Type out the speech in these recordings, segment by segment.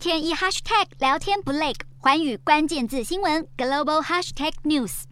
天一 hashtag 聊天不累，环宇关键字新闻 global hashtag news。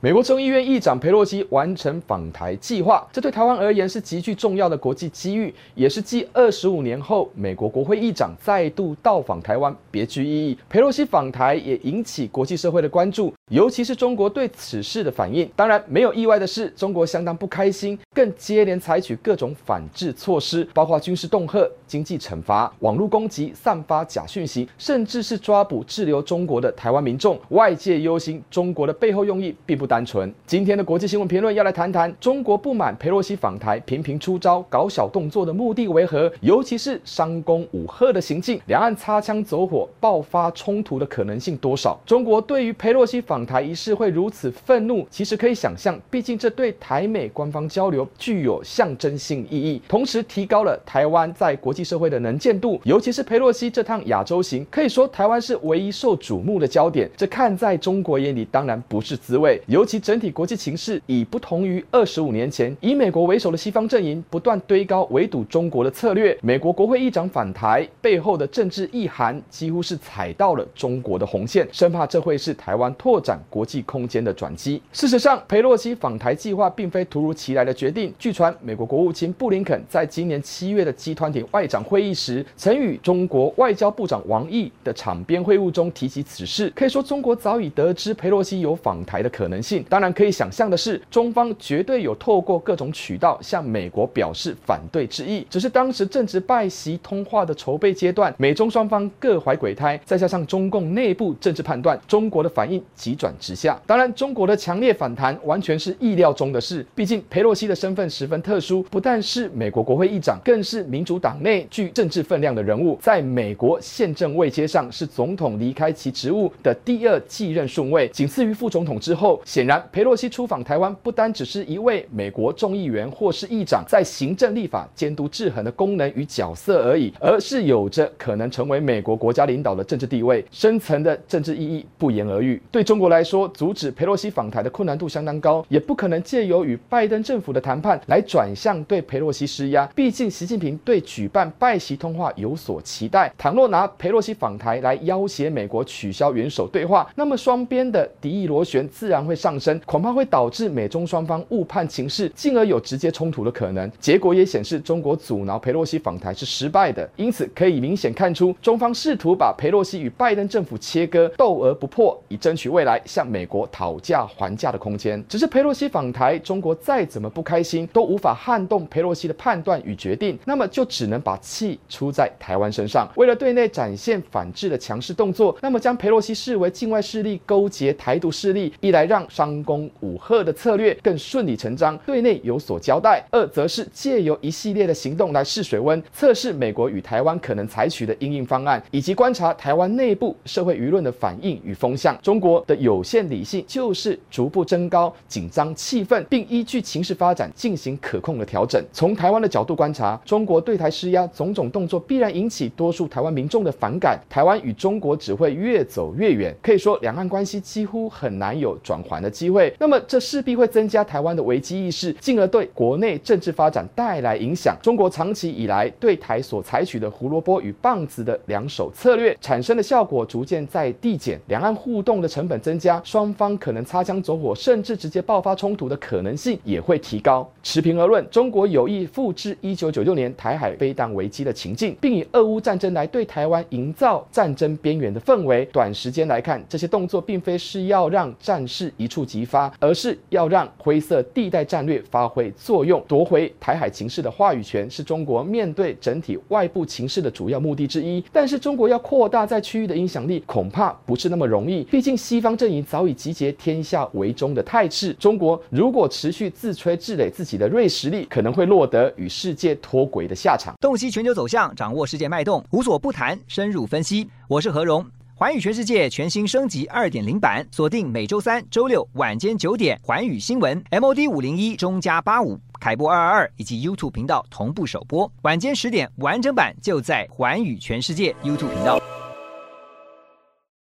美国众议院议长裴洛西完成访台计划，这对台湾而言是极具重要的国际机遇，也是继二十五年后美国国会议长再度到访台湾别具意义。裴洛西访台也引起国际社会的关注，尤其是中国对此事的反应。当然，没有意外的是，中国相当不开心，更接连采取各种反制措施，包括军事恫吓、经济惩罚、网络攻击、散发假讯息，甚至是抓捕滞留中国的台湾民众。外界忧心中国的背后用意并不单纯。今天的国际新闻评论要来谈谈中国不满裴洛西访台频频出招搞小动作的目的为何？尤其是商公武吓的行径，两岸擦枪走火爆发冲突的可能性多少？中国对于裴洛西访台一事会如此愤怒，其实可以想象，毕竟这对台美官方交流具有象征性意义，同时提高了台湾在国际社会的能见度。尤其是佩洛西这趟亚洲行，可以说台湾是唯一受瞩目的焦点，这看在中国眼里当然不是滋味，尤其整。体国际情势已不同于二十五年前，以美国为首的西方阵营不断堆高围堵中国的策略。美国国会议长访台背后的政治意涵，几乎是踩到了中国的红线，生怕这会是台湾拓展国际空间的转机。事实上，佩洛西访台计划并非突如其来的决定。据传，美国国务卿布林肯在今年七月的集团体外长会议时，曾与中国外交部长王毅的场边会晤中提及此事。可以说，中国早已得知佩洛西有访台的可能性。当然。可以想象的是，中方绝对有透过各种渠道向美国表示反对之意。只是当时正值拜习通话的筹备阶段，美中双方各怀鬼胎，再加上中共内部政治判断，中国的反应急转直下。当然，中国的强烈反弹完全是意料中的事。毕竟佩洛西的身份十分特殊，不但是美国国会议长，更是民主党内具政治分量的人物，在美国宪政位阶上是总统离开其职务的第二继任顺位，仅次于副总统之后。显然，佩洛西出访台湾，不单只是一位美国众议员或是议长在行政立法监督制衡的功能与角色而已，而是有着可能成为美国国家领导的政治地位，深层的政治意义不言而喻。对中国来说，阻止佩洛西访台的困难度相当高，也不可能借由与拜登政府的谈判来转向对佩洛西施压。毕竟，习近平对举办拜习通话有所期待，倘若拿佩洛西访台来要挟美国取消元首对话，那么双边的敌意螺旋自然会上升。恐怕会导致美中双方误判情势，进而有直接冲突的可能。结果也显示，中国阻挠佩洛西访台是失败的。因此，可以明显看出，中方试图把佩洛西与拜登政府切割，斗而不破，以争取未来来向美国讨价还价的空间。只是佩洛西访台，中国再怎么不开心，都无法撼动佩洛西的判断与决定，那么就只能把气出在台湾身上。为了对内展现反制的强势动作，那么将佩洛西视为境外势力勾结台独势力，一来让商公武吓的策略更顺理成章，对内有所交代；二则是借由一系列的行动来试水温，测试美国与台湾可能采取的应应方案，以及观察台湾内部社会舆论的反应与风向。中国的有限理性就是逐步增高紧张气氛，并依据情势发展进行可控的调整。从台湾的角度观察，中国对台施压种种动作必然引起多数台湾民众的反感，台湾与中国只会越走越远，可以说两岸关系几乎很难有转圜的机会。那么这势必会增加台湾的危机意识，进而对国内政治发展带来影响。中国长期以来对台所采取的胡萝卜与棒子的两手策略，产生的效果逐渐在递减，两岸互动的成本增增加，双方可能擦枪走火，甚至直接爆发冲突的可能性也会提高。持平而论，中国有意复制一九九六年台海飞弹危机的情境，并以俄乌战争来对台湾营造战争边缘的氛围。短时间来看，这些动作并非是要让战事一触即发，而是要让灰色地带战略发挥作用，夺回台海情势的话语权，是中国面对整体外部情势的主要目的之一。但是，中国要扩大在区域的影响力，恐怕不是那么容易。毕竟，西方阵营早已集结天下为中的态势。中国如果持续自吹自擂自己的锐实力，可能会落得与世界脱轨的下场。洞悉全球走向，掌握世界脉动，无所不谈，深入分析。我是何荣。环宇全世界全新升级二点零版，锁定每周三、周六晚间九点，环宇新闻 MOD 五零一中加八五凯播二二二以及 YouTube 频道同步首播，晚间十点完整版就在环宇全世界 YouTube 频道。